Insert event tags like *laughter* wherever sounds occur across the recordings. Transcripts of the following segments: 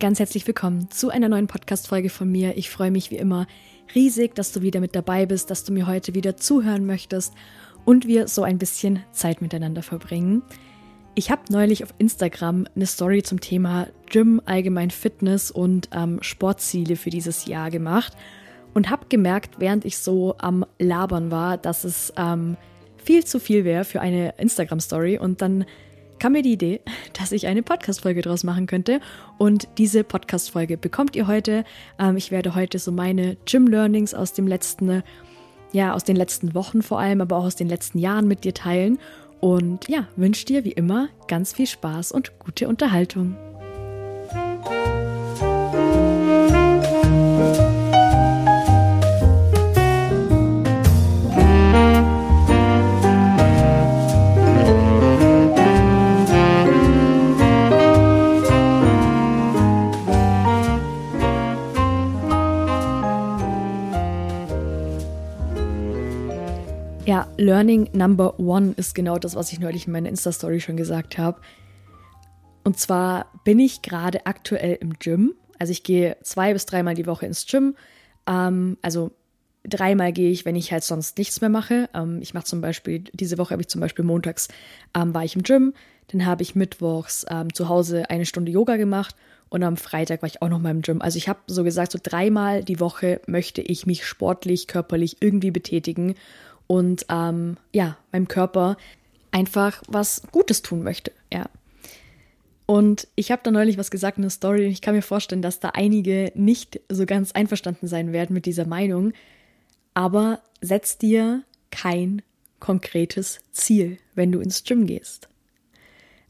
Ganz herzlich willkommen zu einer neuen Podcast-Folge von mir. Ich freue mich wie immer riesig, dass du wieder mit dabei bist, dass du mir heute wieder zuhören möchtest und wir so ein bisschen Zeit miteinander verbringen. Ich habe neulich auf Instagram eine Story zum Thema Gym, allgemein Fitness und ähm, Sportziele für dieses Jahr gemacht und habe gemerkt, während ich so am Labern war, dass es ähm, viel zu viel wäre für eine Instagram-Story und dann kam mir die Idee, dass ich eine Podcast-Folge draus machen könnte. Und diese Podcast-Folge bekommt ihr heute. Ähm, ich werde heute so meine Gym-Learnings aus dem letzten, ja, aus den letzten Wochen vor allem, aber auch aus den letzten Jahren mit dir teilen. Und ja, wünsche dir wie immer ganz viel Spaß und gute Unterhaltung. Learning Number One ist genau das, was ich neulich in meiner Insta-Story schon gesagt habe. Und zwar bin ich gerade aktuell im Gym. Also ich gehe zwei bis dreimal die Woche ins Gym. Ähm, also dreimal gehe ich, wenn ich halt sonst nichts mehr mache. Ähm, ich mache zum Beispiel, diese Woche habe ich zum Beispiel montags ähm, war ich im Gym. Dann habe ich mittwochs ähm, zu Hause eine Stunde Yoga gemacht und am Freitag war ich auch noch mal im Gym. Also ich habe so gesagt, so dreimal die Woche möchte ich mich sportlich, körperlich irgendwie betätigen und ähm, ja, meinem Körper einfach was Gutes tun möchte, ja. Und ich habe da neulich was gesagt in der Story und ich kann mir vorstellen, dass da einige nicht so ganz einverstanden sein werden mit dieser Meinung. Aber setz dir kein konkretes Ziel, wenn du ins Gym gehst.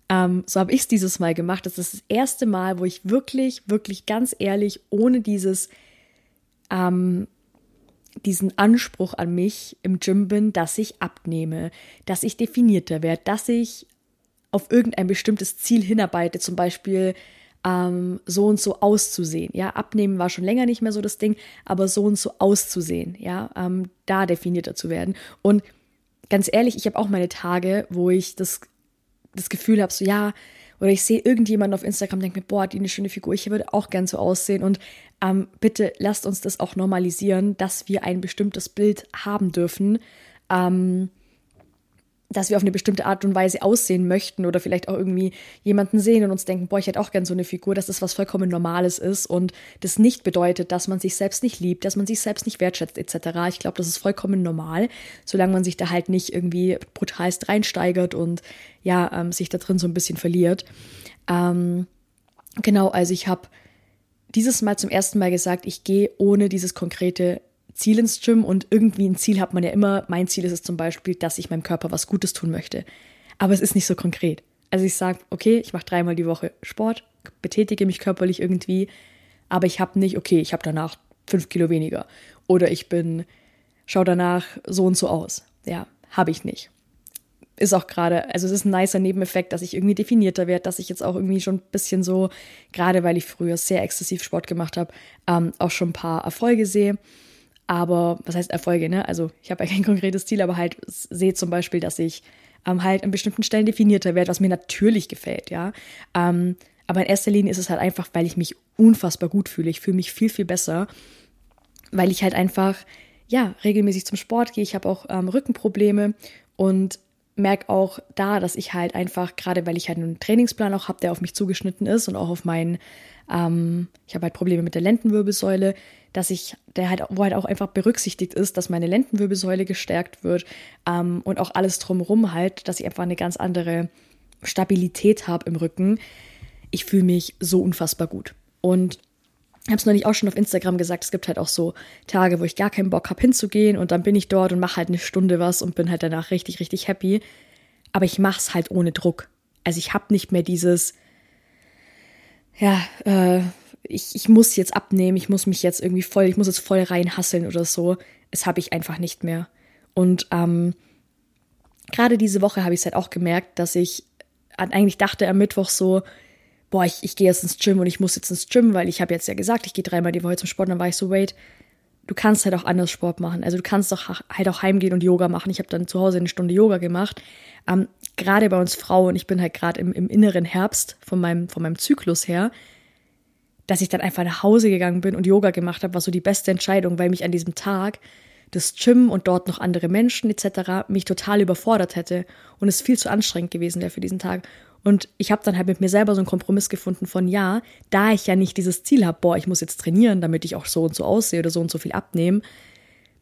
Ähm, so habe ich es dieses Mal gemacht. Das ist das erste Mal, wo ich wirklich, wirklich ganz ehrlich, ohne dieses ähm, diesen Anspruch an mich im Gym bin, dass ich abnehme, dass ich definierter werde, dass ich auf irgendein bestimmtes Ziel hinarbeite, zum Beispiel ähm, so und so auszusehen. Ja, abnehmen war schon länger nicht mehr so das Ding, aber so und so auszusehen, ja, ähm, da definierter zu werden. Und ganz ehrlich, ich habe auch meine Tage, wo ich das, das Gefühl habe, so ja, oder ich sehe irgendjemanden auf Instagram, denke mir, boah, die eine schöne Figur, ich würde auch gern so aussehen. Und ähm, bitte lasst uns das auch normalisieren, dass wir ein bestimmtes Bild haben dürfen. Ähm, dass wir auf eine bestimmte Art und Weise aussehen möchten oder vielleicht auch irgendwie jemanden sehen und uns denken, boah, ich hätte auch gern so eine Figur, dass das was vollkommen Normales ist und das nicht bedeutet, dass man sich selbst nicht liebt, dass man sich selbst nicht wertschätzt etc. Ich glaube, das ist vollkommen normal, solange man sich da halt nicht irgendwie brutalst reinsteigert und ja, ähm, sich da drin so ein bisschen verliert. Ähm, genau, also ich habe dieses Mal zum ersten Mal gesagt, ich gehe ohne dieses konkrete Ziel ins Gym und irgendwie ein Ziel hat man ja immer. Mein Ziel ist es zum Beispiel, dass ich meinem Körper was Gutes tun möchte. Aber es ist nicht so konkret. Also ich sage, okay, ich mache dreimal die Woche Sport, betätige mich körperlich irgendwie, aber ich habe nicht, okay, ich habe danach fünf Kilo weniger. Oder ich bin, schau danach so und so aus. Ja, habe ich nicht. Ist auch gerade, also es ist ein nicer Nebeneffekt, dass ich irgendwie definierter werde, dass ich jetzt auch irgendwie schon ein bisschen so, gerade weil ich früher sehr exzessiv Sport gemacht habe, ähm, auch schon ein paar Erfolge sehe. Aber was heißt Erfolge, ne? Also ich habe ja kein *laughs* konkretes Ziel, aber halt sehe zum Beispiel, dass ich ähm, halt an bestimmten Stellen definierter werde, was mir natürlich gefällt, ja. Ähm, aber in erster Linie ist es halt einfach, weil ich mich unfassbar gut fühle. Ich fühle mich viel, viel besser, weil ich halt einfach, ja, regelmäßig zum Sport gehe. Ich habe auch ähm, Rückenprobleme und merke auch da, dass ich halt einfach, gerade weil ich halt einen Trainingsplan auch habe, der auf mich zugeschnitten ist und auch auf meinen, ähm, ich habe halt Probleme mit der Lendenwirbelsäule, dass ich, der halt, wo halt auch einfach berücksichtigt ist, dass meine Lendenwirbelsäule gestärkt wird ähm, und auch alles drumherum halt, dass ich einfach eine ganz andere Stabilität habe im Rücken. Ich fühle mich so unfassbar gut. Und ich habe es neulich auch schon auf Instagram gesagt, es gibt halt auch so Tage, wo ich gar keinen Bock habe hinzugehen und dann bin ich dort und mache halt eine Stunde was und bin halt danach richtig, richtig happy. Aber ich mache es halt ohne Druck. Also ich habe nicht mehr dieses, ja, äh, ich, ich muss jetzt abnehmen, ich muss mich jetzt irgendwie voll, ich muss jetzt voll reinhasseln oder so. Es habe ich einfach nicht mehr. Und ähm, gerade diese Woche habe ich es halt auch gemerkt, dass ich eigentlich dachte am Mittwoch so, boah, ich, ich gehe jetzt ins Gym und ich muss jetzt ins Gym, weil ich habe jetzt ja gesagt, ich gehe dreimal die Woche zum Sport. Und dann war ich so, wait, du kannst halt auch anders Sport machen. Also du kannst doch halt auch heimgehen und Yoga machen. Ich habe dann zu Hause eine Stunde Yoga gemacht. Ähm, gerade bei uns Frauen, ich bin halt gerade im, im inneren Herbst von meinem, von meinem Zyklus her, dass ich dann einfach nach Hause gegangen bin und Yoga gemacht habe, war so die beste Entscheidung, weil mich an diesem Tag das Gym und dort noch andere Menschen etc. mich total überfordert hätte und es viel zu anstrengend gewesen wäre für diesen Tag. Und ich habe dann halt mit mir selber so einen Kompromiss gefunden von ja, da ich ja nicht dieses Ziel habe, boah, ich muss jetzt trainieren, damit ich auch so und so aussehe oder so und so viel abnehme,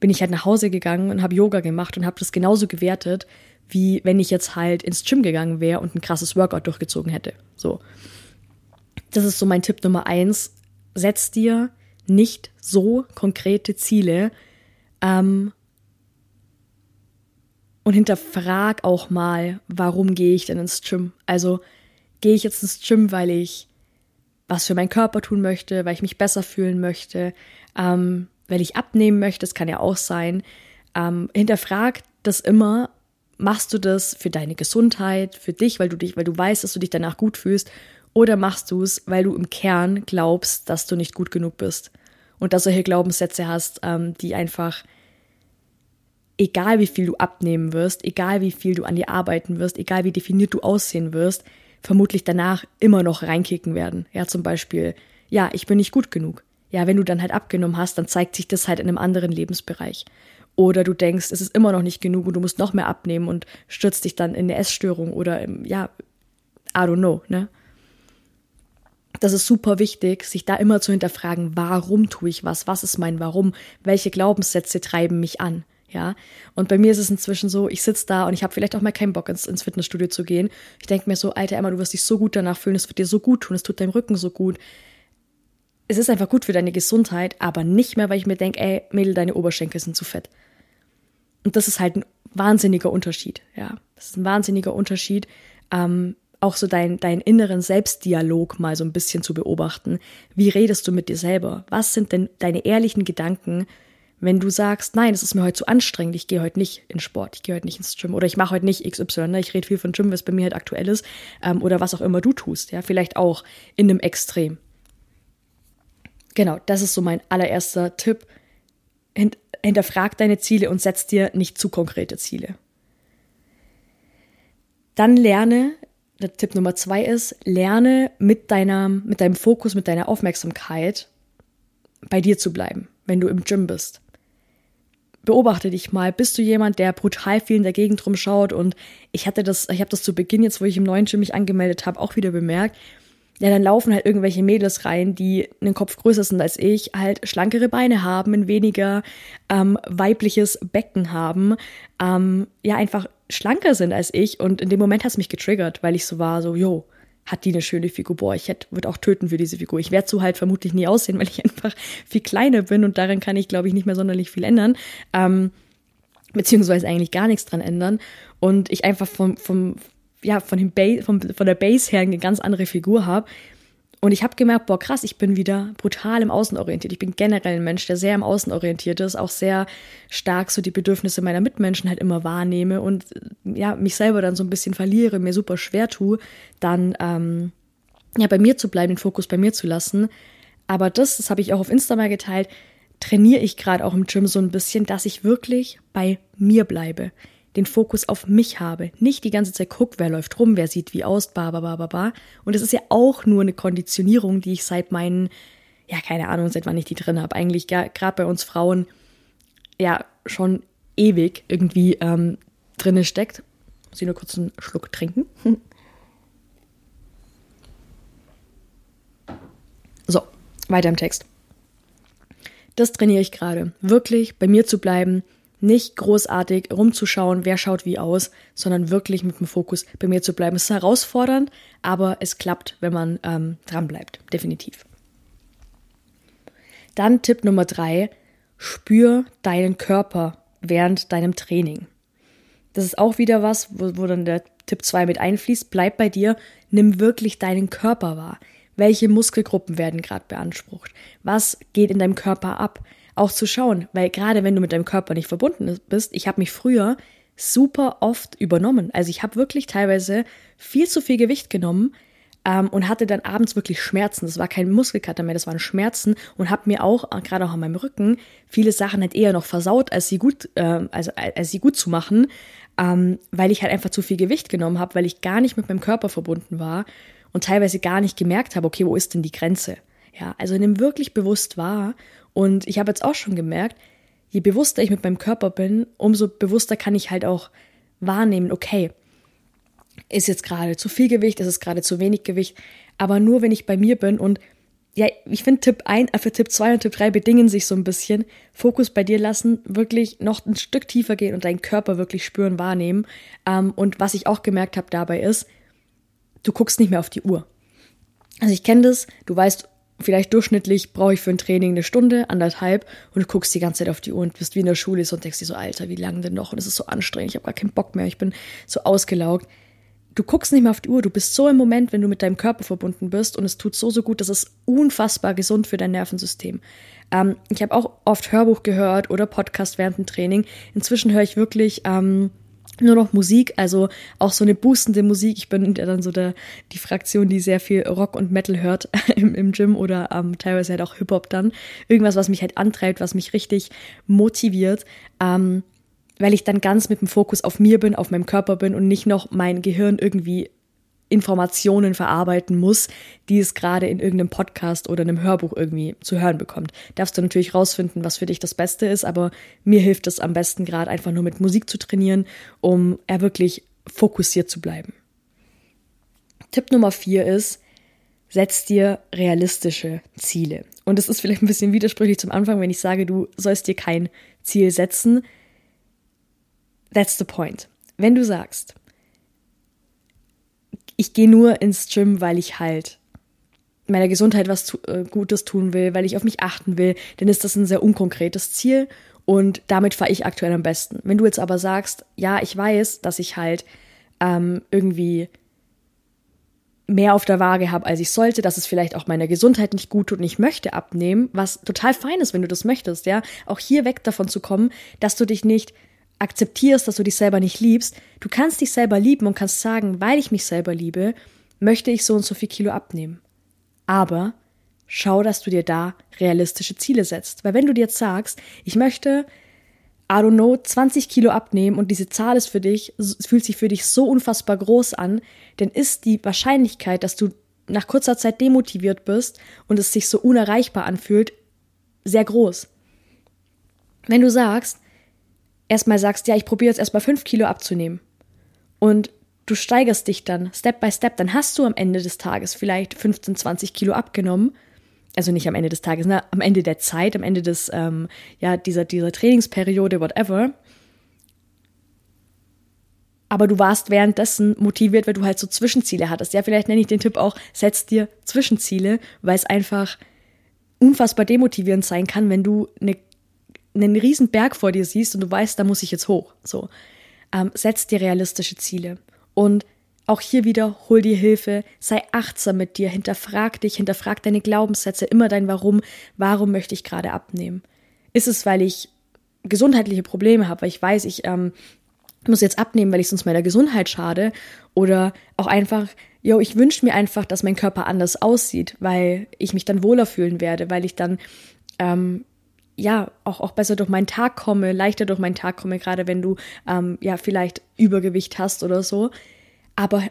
bin ich halt nach Hause gegangen und habe Yoga gemacht und habe das genauso gewertet, wie wenn ich jetzt halt ins Gym gegangen wäre und ein krasses Workout durchgezogen hätte. So. Das ist so mein Tipp Nummer eins. Setz dir nicht so konkrete Ziele ähm, und hinterfrag auch mal, warum gehe ich denn ins Gym? Also gehe ich jetzt ins Gym, weil ich was für meinen Körper tun möchte, weil ich mich besser fühlen möchte, ähm, weil ich abnehmen möchte, das kann ja auch sein. Ähm, hinterfrag das immer machst du das für deine Gesundheit, für dich, weil du dich, weil du weißt, dass du dich danach gut fühlst, oder machst du es, weil du im Kern glaubst, dass du nicht gut genug bist und dass du hier Glaubenssätze hast, ähm, die einfach egal wie viel du abnehmen wirst, egal wie viel du an dir arbeiten wirst, egal wie definiert du aussehen wirst, vermutlich danach immer noch reinkicken werden. Ja, zum Beispiel, ja, ich bin nicht gut genug. Ja, wenn du dann halt abgenommen hast, dann zeigt sich das halt in einem anderen Lebensbereich. Oder du denkst, es ist immer noch nicht genug und du musst noch mehr abnehmen und stürzt dich dann in eine Essstörung oder im, ja, I don't know, ne? Das ist super wichtig, sich da immer zu hinterfragen, warum tue ich was? Was ist mein Warum? Welche Glaubenssätze treiben mich an? Ja, und bei mir ist es inzwischen so, ich sitze da und ich habe vielleicht auch mal keinen Bock ins, ins Fitnessstudio zu gehen. Ich denke mir so, Alter Emma, du wirst dich so gut danach fühlen, es wird dir so gut tun, es tut deinem Rücken so gut. Es ist einfach gut für deine Gesundheit, aber nicht mehr, weil ich mir denke, ey, Mädel, deine Oberschenkel sind zu fett. Und das ist halt ein wahnsinniger Unterschied, ja. Das ist ein wahnsinniger Unterschied, ähm, auch so dein, deinen inneren Selbstdialog mal so ein bisschen zu beobachten. Wie redest du mit dir selber? Was sind denn deine ehrlichen Gedanken, wenn du sagst, nein, es ist mir heute zu anstrengend, ich gehe heute nicht in Sport, ich gehe heute nicht ins Gym oder ich mache heute nicht XY, ne? ich rede viel von Gym, was bei mir halt aktuell ist, ähm, oder was auch immer du tust, ja, vielleicht auch in einem Extrem. Genau, das ist so mein allererster Tipp hinterfrag deine Ziele und setz dir nicht zu konkrete Ziele. Dann lerne, der Tipp Nummer zwei ist, lerne mit deiner, mit deinem Fokus, mit deiner Aufmerksamkeit bei dir zu bleiben, wenn du im Gym bist. Beobachte dich mal. Bist du jemand, der brutal viel in der Gegend rumschaut? Und ich hatte das, ich habe das zu Beginn jetzt, wo ich im neuen Gym mich angemeldet habe, auch wieder bemerkt ja, dann laufen halt irgendwelche Mädels rein, die einen Kopf größer sind als ich, halt schlankere Beine haben, ein weniger ähm, weibliches Becken haben, ähm, ja, einfach schlanker sind als ich. Und in dem Moment hat es mich getriggert, weil ich so war, so, yo, hat die eine schöne Figur. Boah, ich hätte, würde auch töten für diese Figur. Ich werde so halt vermutlich nie aussehen, *laughs* weil ich einfach viel kleiner bin und daran kann ich, glaube ich, nicht mehr sonderlich viel ändern. Ähm, beziehungsweise eigentlich gar nichts dran ändern. Und ich einfach vom, vom, ja, von, dem ba von, von der Base her eine ganz andere Figur habe. Und ich habe gemerkt, boah, krass, ich bin wieder brutal im Außen orientiert. Ich bin generell ein Mensch, der sehr im Außen orientiert ist, auch sehr stark so die Bedürfnisse meiner Mitmenschen halt immer wahrnehme und ja, mich selber dann so ein bisschen verliere, mir super schwer tue, dann ähm, ja, bei mir zu bleiben, den Fokus bei mir zu lassen. Aber das, das habe ich auch auf Insta mal geteilt, trainiere ich gerade auch im Gym so ein bisschen, dass ich wirklich bei mir bleibe den Fokus auf mich habe. Nicht die ganze Zeit guck, wer läuft rum, wer sieht wie aus, ba, ba, ba, ba, ba. Und es ist ja auch nur eine Konditionierung, die ich seit meinen, ja, keine Ahnung, seit wann ich die drin habe. Eigentlich gerade bei uns Frauen ja schon ewig irgendwie ähm, drinne steckt. Muss ich nur kurz einen Schluck trinken. *laughs* So, weiter im Text. Das trainiere ich gerade. Wirklich bei mir zu bleiben, nicht großartig rumzuschauen, wer schaut wie aus, sondern wirklich mit dem Fokus bei mir zu bleiben. Es ist herausfordernd, aber es klappt, wenn man ähm, dran definitiv. Dann Tipp Nummer drei: Spür deinen Körper während deinem Training. Das ist auch wieder was, wo, wo dann der Tipp 2 mit einfließt. Bleib bei dir, nimm wirklich deinen Körper wahr. Welche Muskelgruppen werden gerade beansprucht? Was geht in deinem Körper ab? Auch zu schauen, weil gerade wenn du mit deinem Körper nicht verbunden bist, ich habe mich früher super oft übernommen. Also ich habe wirklich teilweise viel zu viel Gewicht genommen ähm, und hatte dann abends wirklich Schmerzen. Das war kein Muskelkater mehr, das waren Schmerzen und habe mir auch, äh, gerade auch an meinem Rücken, viele Sachen halt eher noch versaut, als sie gut, äh, also als sie gut zu machen, ähm, weil ich halt einfach zu viel Gewicht genommen habe, weil ich gar nicht mit meinem Körper verbunden war und teilweise gar nicht gemerkt habe, okay, wo ist denn die Grenze? Ja, also nimm wirklich bewusst wahr. Und ich habe jetzt auch schon gemerkt, je bewusster ich mit meinem Körper bin, umso bewusster kann ich halt auch wahrnehmen, okay, ist jetzt gerade zu viel Gewicht, ist es gerade zu wenig Gewicht, aber nur wenn ich bei mir bin und ja, ich finde Tipp 1, äh, für Tipp 2 und Tipp 3 bedingen sich so ein bisschen. Fokus bei dir lassen, wirklich noch ein Stück tiefer gehen und deinen Körper wirklich spüren, wahrnehmen. Ähm, und was ich auch gemerkt habe dabei ist, du guckst nicht mehr auf die Uhr. Also ich kenne das, du weißt, vielleicht durchschnittlich brauche ich für ein Training eine Stunde, anderthalb und du guckst die ganze Zeit auf die Uhr und bist wie in der Schule und denkst dir so, Alter, wie lange denn noch? Und es ist so anstrengend, ich habe gar keinen Bock mehr, ich bin so ausgelaugt. Du guckst nicht mehr auf die Uhr, du bist so im Moment, wenn du mit deinem Körper verbunden bist und es tut so, so gut, das ist unfassbar gesund für dein Nervensystem. Ähm, ich habe auch oft Hörbuch gehört oder Podcast während dem Training. Inzwischen höre ich wirklich ähm, nur noch Musik, also auch so eine boostende Musik. Ich bin ja dann so der, die Fraktion, die sehr viel Rock und Metal hört *laughs* im, im Gym oder ähm, teilweise halt auch Hip-Hop dann. Irgendwas, was mich halt antreibt, was mich richtig motiviert, ähm, weil ich dann ganz mit dem Fokus auf mir bin, auf meinem Körper bin und nicht noch mein Gehirn irgendwie Informationen verarbeiten muss, die es gerade in irgendeinem Podcast oder einem Hörbuch irgendwie zu hören bekommt. Darfst du natürlich rausfinden, was für dich das Beste ist, aber mir hilft es am besten gerade einfach nur mit Musik zu trainieren, um er wirklich fokussiert zu bleiben. Tipp Nummer vier ist, setz dir realistische Ziele. Und es ist vielleicht ein bisschen widersprüchlich zum Anfang, wenn ich sage, du sollst dir kein Ziel setzen. That's the point. Wenn du sagst, ich gehe nur ins Gym, weil ich halt meiner Gesundheit was tu äh, Gutes tun will, weil ich auf mich achten will, dann ist das ein sehr unkonkretes Ziel und damit fahre ich aktuell am besten. Wenn du jetzt aber sagst, ja, ich weiß, dass ich halt ähm, irgendwie mehr auf der Waage habe, als ich sollte, dass es vielleicht auch meiner Gesundheit nicht gut tut und ich möchte abnehmen, was total fein ist, wenn du das möchtest, ja, auch hier weg davon zu kommen, dass du dich nicht akzeptierst, dass du dich selber nicht liebst. Du kannst dich selber lieben und kannst sagen, weil ich mich selber liebe, möchte ich so und so viel Kilo abnehmen. Aber schau, dass du dir da realistische Ziele setzt. Weil wenn du dir jetzt sagst, ich möchte, I don't know, 20 Kilo abnehmen und diese Zahl ist für dich, fühlt sich für dich so unfassbar groß an, dann ist die Wahrscheinlichkeit, dass du nach kurzer Zeit demotiviert bist und es sich so unerreichbar anfühlt, sehr groß. Wenn du sagst, erstmal sagst, ja, ich probiere jetzt erstmal fünf Kilo abzunehmen und du steigerst dich dann Step by Step, dann hast du am Ende des Tages vielleicht 15, 20 Kilo abgenommen. Also nicht am Ende des Tages, ne? am Ende der Zeit, am Ende des, ähm, ja, dieser, dieser Trainingsperiode, whatever. Aber du warst währenddessen motiviert, weil du halt so Zwischenziele hattest. Ja, vielleicht nenne ich den Tipp auch, setz dir Zwischenziele, weil es einfach unfassbar demotivierend sein kann, wenn du eine einen riesen Berg vor dir siehst und du weißt, da muss ich jetzt hoch. So, ähm, setz dir realistische Ziele und auch hier wieder hol dir Hilfe, sei achtsam mit dir, hinterfrag dich, hinterfrag deine Glaubenssätze, immer dein Warum. Warum möchte ich gerade abnehmen? Ist es, weil ich gesundheitliche Probleme habe, weil ich weiß, ich ähm, muss jetzt abnehmen, weil ich sonst meiner Gesundheit schade? Oder auch einfach, yo, ich wünsche mir einfach, dass mein Körper anders aussieht, weil ich mich dann wohler fühlen werde, weil ich dann ähm, ja auch, auch besser durch meinen Tag komme, leichter durch meinen Tag komme, gerade wenn du ähm, ja vielleicht Übergewicht hast oder so. Aber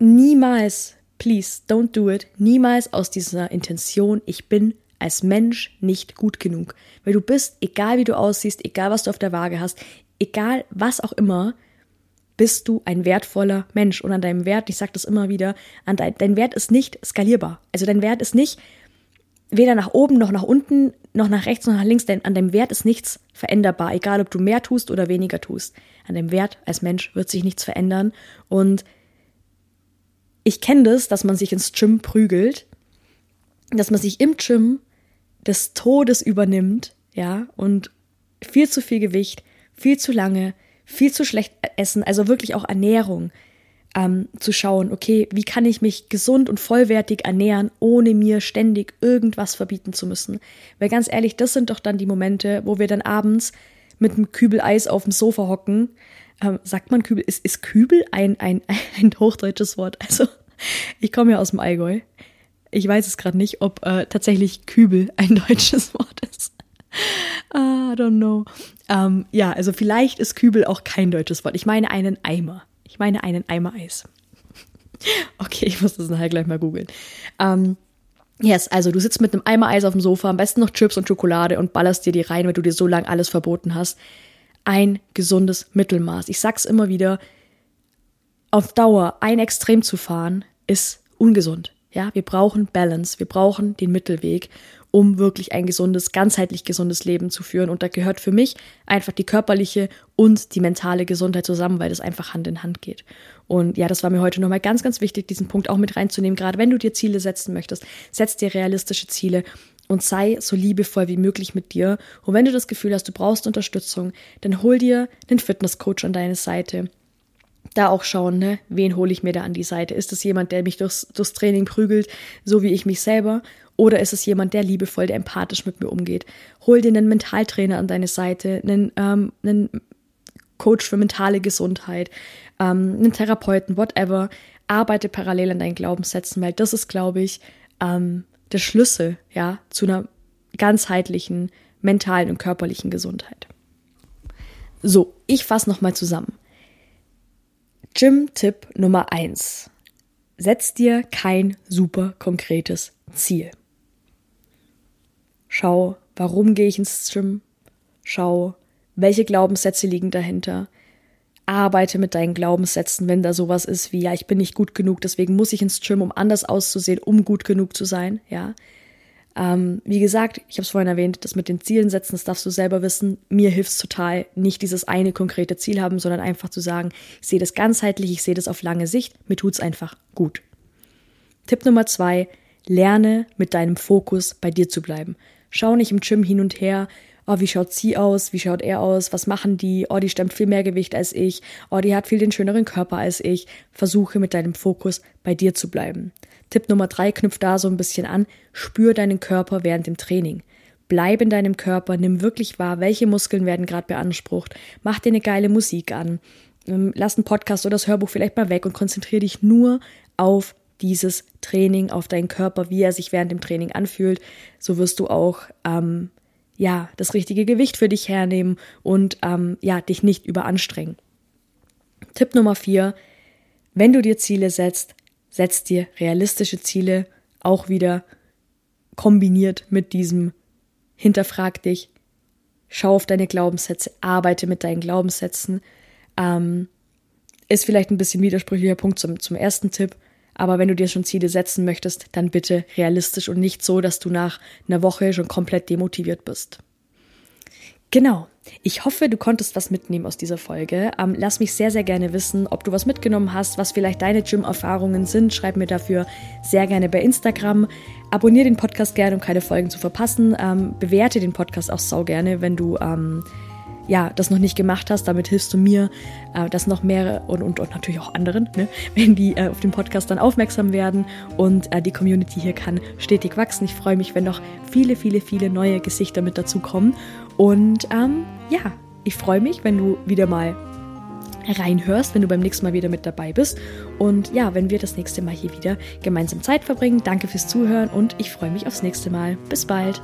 niemals, please, don't do it, niemals aus dieser Intention, ich bin als Mensch nicht gut genug. Weil du bist, egal wie du aussiehst, egal was du auf der Waage hast, egal was auch immer, bist du ein wertvoller Mensch. Und an deinem Wert, ich sage das immer wieder, an dein, dein Wert ist nicht skalierbar. Also dein Wert ist nicht weder nach oben noch nach unten, noch nach rechts noch nach links, denn an deinem Wert ist nichts veränderbar, egal ob du mehr tust oder weniger tust. An dem Wert als Mensch wird sich nichts verändern. Und ich kenne das, dass man sich ins Gym prügelt, dass man sich im Gym des Todes übernimmt, ja, und viel zu viel Gewicht, viel zu lange, viel zu schlecht essen, also wirklich auch Ernährung ähm, zu schauen, okay, wie kann ich mich gesund und vollwertig ernähren, ohne mir ständig irgendwas verbieten zu müssen. Weil ganz ehrlich, das sind doch dann die Momente, wo wir dann abends mit einem Kübel Eis auf dem Sofa hocken. Ähm, sagt man Kübel? Ist, ist Kübel ein, ein, *laughs* ein hochdeutsches Wort? Also, ich komme ja aus dem Allgäu. Ich weiß es gerade nicht, ob äh, tatsächlich Kübel ein *laughs* deutsches Wort ist. I don't know. Ähm, ja, also vielleicht ist Kübel auch kein deutsches Wort. Ich meine einen Eimer. Ich meine einen Eimer Eis. *laughs* okay, ich muss das nachher gleich mal googeln. Ähm, Yes, also du sitzt mit einem Eimer Eis auf dem Sofa, am besten noch Chips und Schokolade und ballerst dir die rein, weil du dir so lange alles verboten hast. Ein gesundes Mittelmaß. Ich sag's immer wieder, auf Dauer ein Extrem zu fahren, ist ungesund. Ja, wir brauchen Balance, wir brauchen den Mittelweg, um wirklich ein gesundes, ganzheitlich gesundes Leben zu führen. Und da gehört für mich einfach die körperliche und die mentale Gesundheit zusammen, weil das einfach Hand in Hand geht. Und ja, das war mir heute nochmal ganz, ganz wichtig, diesen Punkt auch mit reinzunehmen. Gerade wenn du dir Ziele setzen möchtest, setz dir realistische Ziele und sei so liebevoll wie möglich mit dir. Und wenn du das Gefühl hast, du brauchst Unterstützung, dann hol dir einen Fitnesscoach an deine Seite. Da auch schauen, ne, wen hole ich mir da an die Seite? Ist es jemand, der mich durchs, durchs Training prügelt, so wie ich mich selber? Oder ist es jemand, der liebevoll, der empathisch mit mir umgeht? Hol dir einen Mentaltrainer an deine Seite, einen, ähm, einen Coach für mentale Gesundheit, ähm, einen Therapeuten, whatever. Arbeite parallel an deinen Glaubenssätzen, weil das ist, glaube ich, ähm, der Schlüssel, ja, zu einer ganzheitlichen mentalen und körperlichen Gesundheit. So, ich fasse nochmal zusammen. Gym-Tipp Nummer eins: Setz dir kein super konkretes Ziel. Schau, warum gehe ich ins Gym? Schau, welche Glaubenssätze liegen dahinter? Arbeite mit deinen Glaubenssätzen, wenn da sowas ist wie, ja, ich bin nicht gut genug, deswegen muss ich ins Gym, um anders auszusehen, um gut genug zu sein, ja. Ähm, wie gesagt, ich habe es vorhin erwähnt, das mit den Zielen setzen, das darfst du selber wissen. Mir hilft es total, nicht dieses eine konkrete Ziel haben, sondern einfach zu sagen, ich sehe das ganzheitlich, ich sehe das auf lange Sicht, mir tut's einfach gut. Tipp Nummer zwei, lerne mit deinem Fokus bei dir zu bleiben. Schau nicht im Gym hin und her, oh, wie schaut sie aus, wie schaut er aus, was machen die, oh, die stemmt viel mehr Gewicht als ich, oh, die hat viel den schöneren Körper als ich. Versuche mit deinem Fokus bei dir zu bleiben. Tipp Nummer drei knüpft da so ein bisschen an, spür deinen Körper während dem Training. Bleib in deinem Körper, nimm wirklich wahr, welche Muskeln werden gerade beansprucht, mach dir eine geile Musik an, ähm, lass einen Podcast oder das Hörbuch vielleicht mal weg und konzentriere dich nur auf dieses Training, auf deinen Körper, wie er sich während dem Training anfühlt. So wirst du auch ähm, ja das richtige Gewicht für dich hernehmen und ähm, ja dich nicht überanstrengen. Tipp Nummer vier: Wenn du dir Ziele setzt, setz dir realistische Ziele, auch wieder kombiniert mit diesem hinterfrag dich, schau auf deine Glaubenssätze, arbeite mit deinen Glaubenssätzen. Ähm, ist vielleicht ein bisschen widersprüchlicher Punkt zum, zum ersten Tipp, aber wenn du dir schon Ziele setzen möchtest, dann bitte realistisch und nicht so, dass du nach einer Woche schon komplett demotiviert bist. Genau. Ich hoffe, du konntest was mitnehmen aus dieser Folge. Ähm, lass mich sehr, sehr gerne wissen, ob du was mitgenommen hast, was vielleicht deine Gym-Erfahrungen sind. Schreib mir dafür sehr gerne bei Instagram. Abonnier den Podcast gerne, um keine Folgen zu verpassen. Ähm, bewerte den Podcast auch sau gerne, wenn du ähm, ja, das noch nicht gemacht hast. Damit hilfst du mir, äh, dass noch mehr und, und, und natürlich auch anderen, ne, *laughs* wenn die äh, auf den Podcast dann aufmerksam werden. Und äh, die Community hier kann stetig wachsen. Ich freue mich, wenn noch viele, viele, viele neue Gesichter mit dazu kommen. Und ähm, ja, ich freue mich, wenn du wieder mal reinhörst, wenn du beim nächsten Mal wieder mit dabei bist. Und ja, wenn wir das nächste Mal hier wieder gemeinsam Zeit verbringen. Danke fürs Zuhören und ich freue mich aufs nächste Mal. Bis bald.